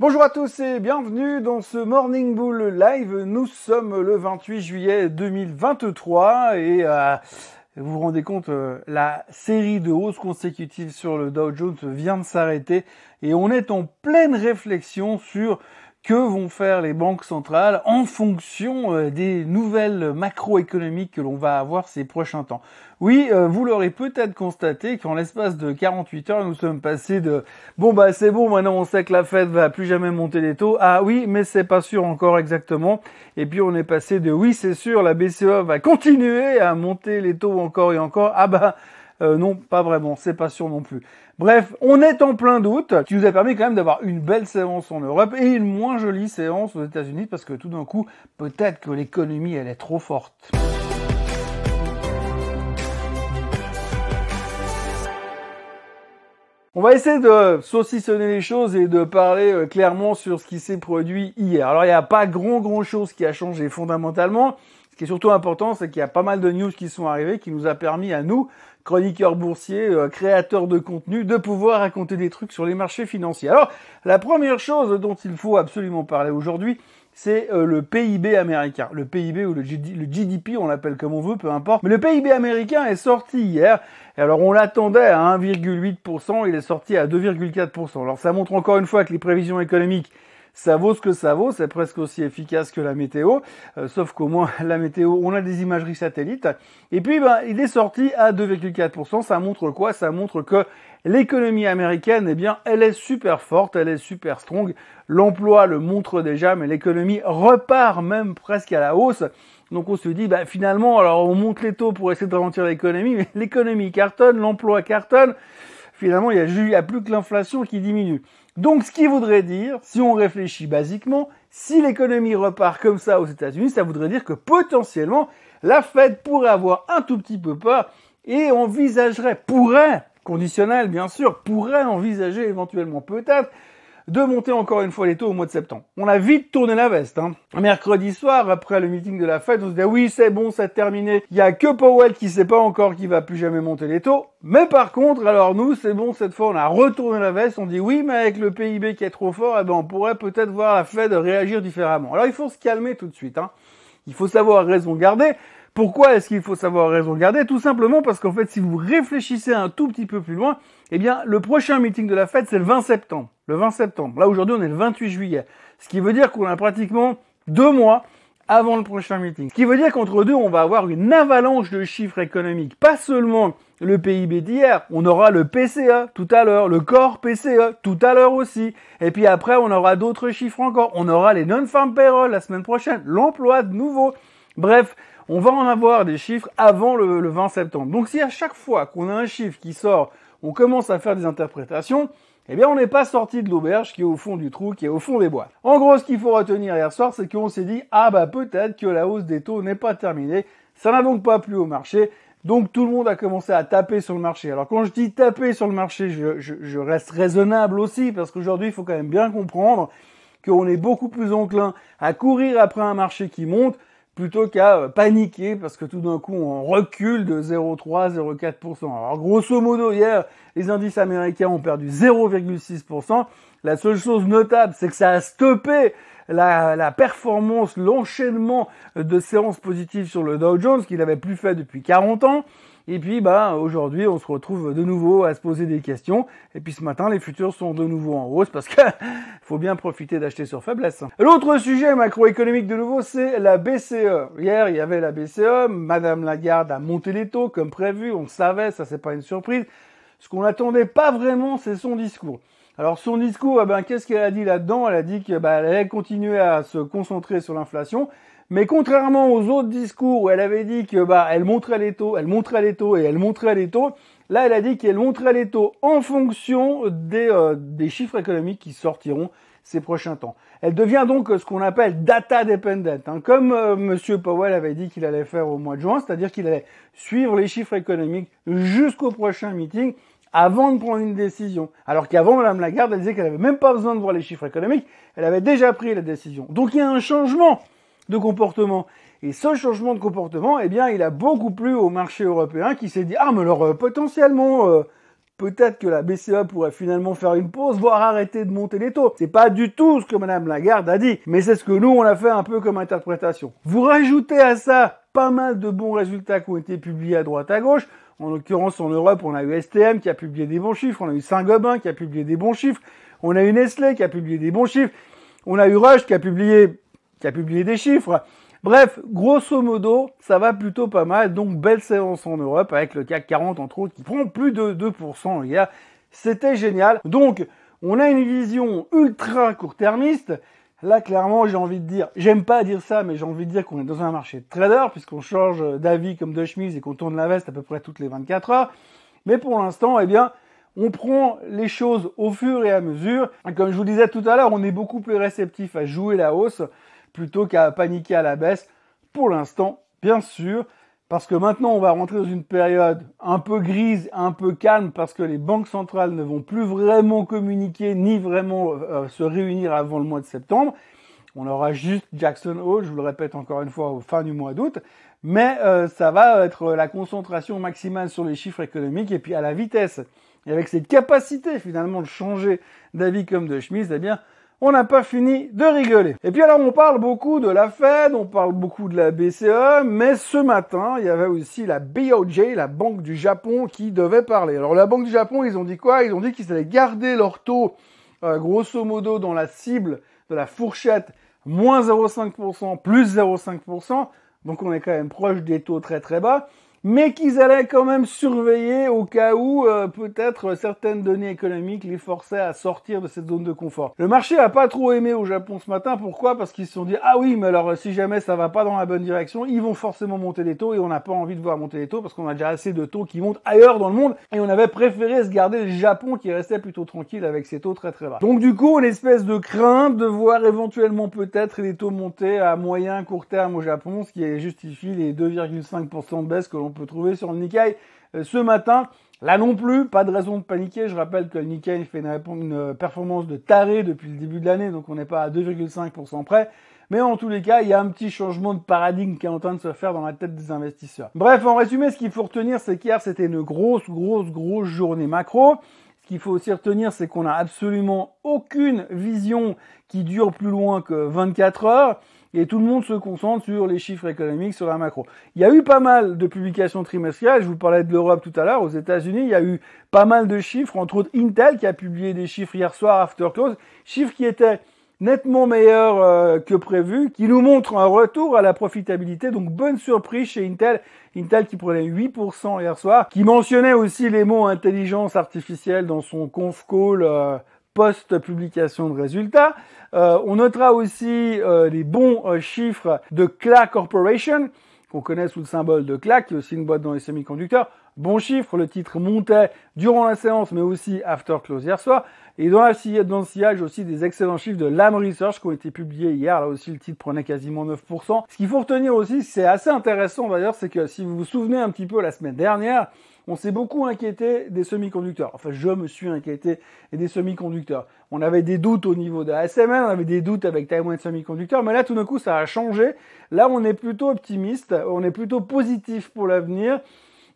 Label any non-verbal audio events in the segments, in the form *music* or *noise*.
Bonjour à tous et bienvenue dans ce Morning Bull Live. Nous sommes le 28 juillet 2023 et euh, vous vous rendez compte, euh, la série de hausses consécutives sur le Dow Jones vient de s'arrêter et on est en pleine réflexion sur que vont faire les banques centrales en fonction euh, des nouvelles macroéconomiques que l'on va avoir ces prochains temps. Oui, euh, vous l'aurez peut-être constaté qu'en l'espace de 48 heures, nous sommes passés de bon bah c'est bon, maintenant on sait que la Fed va plus jamais monter les taux. Ah oui, mais c'est pas sûr encore exactement. Et puis on est passé de oui, c'est sûr, la BCE va continuer à monter les taux encore et encore. Ah bah euh, non, pas vraiment, c'est pas sûr non plus. Bref, on est en plein doute, qui nous a permis quand même d'avoir une belle séance en Europe et une moins jolie séance aux États-Unis parce que tout d'un coup, peut-être que l'économie elle est trop forte. On va essayer de saucissonner les choses et de parler euh, clairement sur ce qui s'est produit hier. Alors il n'y a pas grand grand chose qui a changé fondamentalement. Ce qui est surtout important, c'est qu'il y a pas mal de news qui sont arrivées qui nous a permis à nous, chroniqueurs boursiers, euh, créateurs de contenu, de pouvoir raconter des trucs sur les marchés financiers. Alors la première chose dont il faut absolument parler aujourd'hui, c'est euh, le PIB américain. Le PIB ou le, GDP, on l'appelle comme on veut, peu importe. Mais le PIB américain est sorti hier. Et alors on l'attendait à 1,8%, il est sorti à 2,4%. Alors ça montre encore une fois que les prévisions économiques ça vaut ce que ça vaut, c'est presque aussi efficace que la météo, euh, sauf qu'au moins *laughs* la météo, on a des imageries satellites. Et puis, ben, il est sorti à 2,4%. Ça montre quoi? Ça montre que l'économie américaine, eh bien, elle est super forte, elle est super strong. L'emploi le montre déjà, mais l'économie repart même presque à la hausse. Donc on se dit, bah, finalement, alors on monte les taux pour essayer de ralentir l'économie, mais *laughs* l'économie cartonne, l'emploi cartonne. Finalement, il n'y a, a plus que l'inflation qui diminue. Donc, ce qui voudrait dire, si on réfléchit basiquement, si l'économie repart comme ça aux États-Unis, ça voudrait dire que potentiellement, la Fed pourrait avoir un tout petit peu peur et envisagerait, pourrait, conditionnel bien sûr, pourrait envisager éventuellement peut-être de monter encore une fois les taux au mois de septembre. On a vite tourné la veste. Hein. Mercredi soir, après le meeting de la Fed, on se dit oui c'est bon, c'est terminé. Il y a que Powell qui sait pas encore qui va plus jamais monter les taux. Mais par contre, alors nous, c'est bon, cette fois on a retourné la veste, on dit oui, mais avec le PIB qui est trop fort, eh ben, on pourrait peut-être voir la Fed réagir différemment. Alors il faut se calmer tout de suite. Hein. Il faut savoir raison garder. Pourquoi est-ce qu'il faut savoir raison garder? Tout simplement parce qu'en fait, si vous réfléchissez un tout petit peu plus loin, eh bien, le prochain meeting de la Fed, c'est le 20 septembre. Le 20 septembre. Là, aujourd'hui, on est le 28 juillet. Ce qui veut dire qu'on a pratiquement deux mois avant le prochain meeting. Ce qui veut dire qu'entre deux, on va avoir une avalanche de chiffres économiques. Pas seulement le PIB d'hier, on aura le PCE tout à l'heure, le corps PCE tout à l'heure aussi. Et puis après, on aura d'autres chiffres encore. On aura les non-farm payroll la semaine prochaine, l'emploi de nouveau. Bref, on va en avoir des chiffres avant le, le 20 septembre. Donc si à chaque fois qu'on a un chiffre qui sort on commence à faire des interprétations, eh bien on n'est pas sorti de l'auberge qui est au fond du trou, qui est au fond des bois. En gros, ce qu'il faut retenir hier soir, c'est qu'on s'est dit, ah bah peut-être que la hausse des taux n'est pas terminée. Ça n'a donc pas plu au marché. Donc tout le monde a commencé à taper sur le marché. Alors quand je dis taper sur le marché, je, je reste raisonnable aussi, parce qu'aujourd'hui, il faut quand même bien comprendre qu'on est beaucoup plus enclin à courir après un marché qui monte plutôt qu'à paniquer parce que tout d'un coup on recule de 0,3, 0,4%. Alors grosso modo hier, les indices américains ont perdu 0,6%. La seule chose notable, c'est que ça a stoppé la, la performance, l'enchaînement de séances positives sur le Dow Jones qu'il n'avait plus fait depuis 40 ans. Et puis, bah, aujourd'hui, on se retrouve de nouveau à se poser des questions. Et puis ce matin, les futurs sont de nouveau en hausse parce que *laughs* faut bien profiter d'acheter sur faiblesse. L'autre sujet macroéconomique de nouveau, c'est la BCE. Hier, il y avait la BCE. Madame Lagarde a monté les taux comme prévu. On savait, ça c'est pas une surprise. Ce qu'on n'attendait pas vraiment, c'est son discours. Alors son discours, eh ben, qu'est-ce qu'elle a dit là-dedans? Elle a dit qu'elle bah, allait continuer à se concentrer sur l'inflation, mais contrairement aux autres discours où elle avait dit que bah elle montrait les taux, elle montrait les taux et elle montrait les taux, là elle a dit qu'elle montrait les taux en fonction des, euh, des chiffres économiques qui sortiront ces prochains temps. Elle devient donc ce qu'on appelle data dependent, hein, comme euh, Monsieur Powell avait dit qu'il allait faire au mois de juin, c'est-à-dire qu'il allait suivre les chiffres économiques jusqu'au prochain meeting avant de prendre une décision. Alors qu'avant, Madame Lagarde, elle disait qu'elle avait même pas besoin de voir les chiffres économiques, elle avait déjà pris la décision. Donc il y a un changement de comportement. Et ce changement de comportement, eh bien, il a beaucoup plu au marché européen qui s'est dit, ah, mais alors, euh, potentiellement, euh, peut-être que la BCE pourrait finalement faire une pause, voire arrêter de monter les taux. C'est pas du tout ce que Madame Lagarde a dit, mais c'est ce que nous on a fait un peu comme interprétation. Vous rajoutez à ça pas mal de bons résultats qui ont été publiés à droite à gauche. En l'occurrence, en Europe, on a eu STM qui a publié des bons chiffres, on a eu Saint-Gobain qui a publié des bons chiffres, on a eu Nestlé qui a publié des bons chiffres, on a eu Rush qui a publié, qui a publié des chiffres. Bref, grosso modo, ça va plutôt pas mal. Donc, belle séance en Europe avec le CAC 40 entre autres qui prend plus de 2% hier. C'était génial. Donc, on a une vision ultra court-termiste. Là, clairement, j'ai envie de dire, j'aime pas dire ça, mais j'ai envie de dire qu'on est dans un marché de trader, puisqu'on change d'avis comme de chemise et qu'on tourne la veste à peu près toutes les 24 heures. Mais pour l'instant, eh bien, on prend les choses au fur et à mesure. comme je vous disais tout à l'heure, on est beaucoup plus réceptif à jouer la hausse plutôt qu'à paniquer à la baisse. Pour l'instant, bien sûr, parce que maintenant on va rentrer dans une période un peu grise, un peu calme, parce que les banques centrales ne vont plus vraiment communiquer ni vraiment euh, se réunir avant le mois de septembre. On aura juste Jackson Hole, je vous le répète encore une fois, au fin du mois d'août. Mais euh, ça va être la concentration maximale sur les chiffres économiques et puis à la vitesse. Et avec cette capacité finalement de changer d'avis comme de chemise, eh bien, on n'a pas fini de rigoler. Et puis alors on parle beaucoup de la Fed, on parle beaucoup de la BCE, mais ce matin, il y avait aussi la BOJ, la Banque du Japon, qui devait parler. Alors la Banque du Japon, ils ont dit quoi? Ils ont dit qu'ils allaient garder leur taux euh, grosso modo dans la cible de la fourchette moins 0,5%, plus 0,5%. Donc on est quand même proche des taux très très bas mais qu'ils allaient quand même surveiller au cas où euh, peut-être certaines données économiques les forçaient à sortir de cette zone de confort. Le marché a pas trop aimé au Japon ce matin. Pourquoi? Parce qu'ils se sont dit ah oui, mais alors si jamais ça va pas dans la bonne direction, ils vont forcément monter les taux et on n'a pas envie de voir monter les taux parce qu'on a déjà assez de taux qui montent ailleurs dans le monde et on avait préféré se garder le Japon qui restait plutôt tranquille avec ses taux très très bas. Donc du coup, une espèce de crainte de voir éventuellement peut-être les taux monter à moyen court terme au Japon, ce qui justifie les 2,5% de baisse que l'on peut trouver sur le Nikkei euh, ce matin. Là non plus, pas de raison de paniquer. Je rappelle que le Nikkei fait une, performance de taré depuis le début de l'année, donc on n'est pas à 2,5% près. Mais en tous les cas, il y a un petit changement de paradigme qui est en train de se faire dans la tête des investisseurs. Bref, en résumé, ce qu'il faut retenir, c'est qu'hier, c'était une grosse, grosse, grosse journée macro. Ce qu'il faut aussi retenir, c'est qu'on n'a absolument aucune vision qui dure plus loin que 24 heures et tout le monde se concentre sur les chiffres économiques, sur la macro. Il y a eu pas mal de publications trimestrielles, je vous parlais de l'Europe tout à l'heure, aux États-Unis, il y a eu pas mal de chiffres, entre autres Intel qui a publié des chiffres hier soir after close, chiffres qui étaient nettement meilleurs euh, que prévu, qui nous montrent un retour à la profitabilité, donc bonne surprise chez Intel, Intel qui prenait 8% hier soir, qui mentionnait aussi les mots intelligence artificielle dans son conf call euh, post-publication de résultats. Euh, on notera aussi euh, les bons euh, chiffres de CLA Corporation, qu'on connaît sous le symbole de CLA, qui est aussi une boîte dans les semi-conducteurs. Bon chiffre, le titre montait durant la séance, mais aussi after close hier soir. Et dans, la, dans le sillage aussi des excellents chiffres de Lam Research qui ont été publiés hier. Là aussi, le titre prenait quasiment 9%. Ce qu'il faut retenir aussi, c'est assez intéressant d'ailleurs, c'est que si vous vous souvenez un petit peu la semaine dernière, on s'est beaucoup inquiété des semi-conducteurs. Enfin, je me suis inquiété des semi-conducteurs. On avait des doutes au niveau de la SML, on avait des doutes avec Taiwan Semiconductor, mais là, tout d'un coup, ça a changé. Là, on est plutôt optimiste, on est plutôt positif pour l'avenir.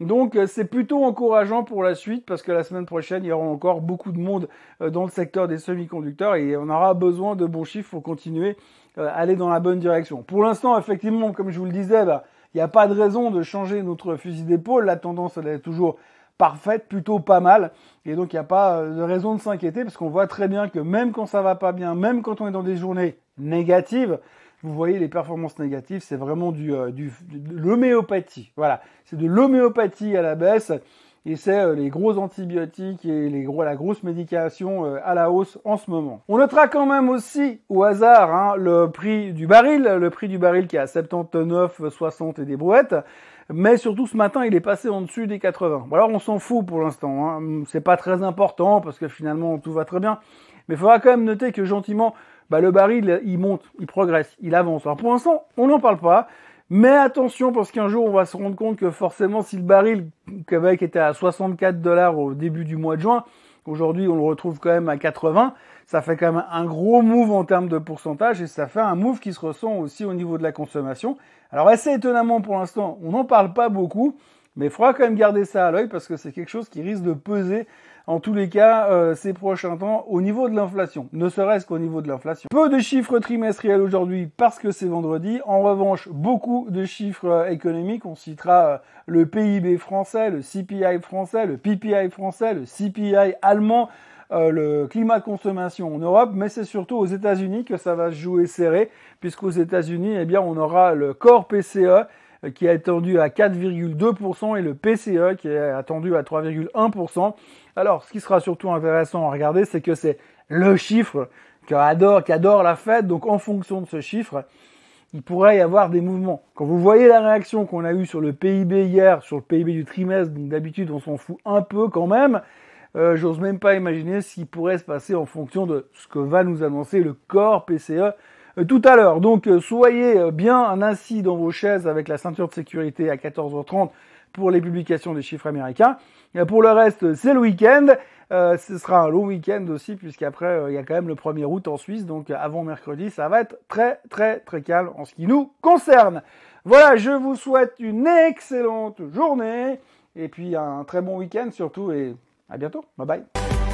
Donc c'est plutôt encourageant pour la suite parce que la semaine prochaine, il y aura encore beaucoup de monde euh, dans le secteur des semi-conducteurs et on aura besoin de bons chiffres pour continuer euh, à aller dans la bonne direction. Pour l'instant, effectivement, comme je vous le disais, bah, il n'y a pas de raison de changer notre fusil d'épaule. La tendance, elle est toujours parfaite, plutôt pas mal. Et donc, il n'y a pas euh, de raison de s'inquiéter parce qu'on voit très bien que même quand ça va pas bien, même quand on est dans des journées négatives, vous voyez les performances négatives, c'est vraiment du, euh, du de l'homéopathie. Voilà, c'est de l'homéopathie à la baisse et c'est euh, les gros antibiotiques et les gros, la grosse médication euh, à la hausse en ce moment. On notera quand même aussi au hasard hein, le prix du baril, le prix du baril qui est à 79,60 et des brouettes. Mais surtout ce matin, il est passé en dessus des 80. Bon, alors on s'en fout pour l'instant. Hein. C'est pas très important parce que finalement tout va très bien. Mais il faudra quand même noter que gentiment, bah, le baril il monte, il progresse, il avance. Alors pour l'instant, on n'en parle pas. Mais attention, parce qu'un jour, on va se rendre compte que forcément, si le baril Québec était à 64 dollars au début du mois de juin, aujourd'hui, on le retrouve quand même à 80, ça fait quand même un gros move en termes de pourcentage et ça fait un move qui se ressent aussi au niveau de la consommation. Alors, assez étonnamment pour l'instant, on n'en parle pas beaucoup, mais il faudra quand même garder ça à l'œil parce que c'est quelque chose qui risque de peser en tous les cas euh, ces prochains temps au niveau de l'inflation, ne serait-ce qu'au niveau de l'inflation. Peu de chiffres trimestriels aujourd'hui parce que c'est vendredi. En revanche, beaucoup de chiffres euh, économiques. On citera euh, le PIB français, le CPI français, le PPI français, le CPI allemand. le climat de consommation en Europe, mais c'est surtout aux États-Unis que ça va se jouer serré, puisqu'aux États-Unis, eh bien, on aura le corps PCE qui est attendu à 4,2% et le PCE qui est attendu à 3,1%. Alors, ce qui sera surtout intéressant à regarder, c'est que c'est le chiffre qu'adore, qu'adore la Fed. Donc, en fonction de ce chiffre, il pourrait y avoir des mouvements. Quand vous voyez la réaction qu'on a eue sur le PIB hier, sur le PIB du trimestre, d'habitude on s'en fout un peu quand même, euh, j'ose même pas imaginer ce qui pourrait se passer en fonction de ce que va nous annoncer le corps PCE euh, tout à l'heure. Donc euh, soyez bien assis dans vos chaises avec la ceinture de sécurité à 14h30 pour les publications des chiffres américains. Et pour le reste, c'est le week-end. Euh, ce sera un long week-end aussi, puisqu'après, euh, il y a quand même le 1er août en Suisse. Donc avant mercredi, ça va être très très très calme en ce qui nous concerne. Voilà, je vous souhaite une excellente journée. Et puis un très bon week-end surtout. Et à bientôt. Bye bye.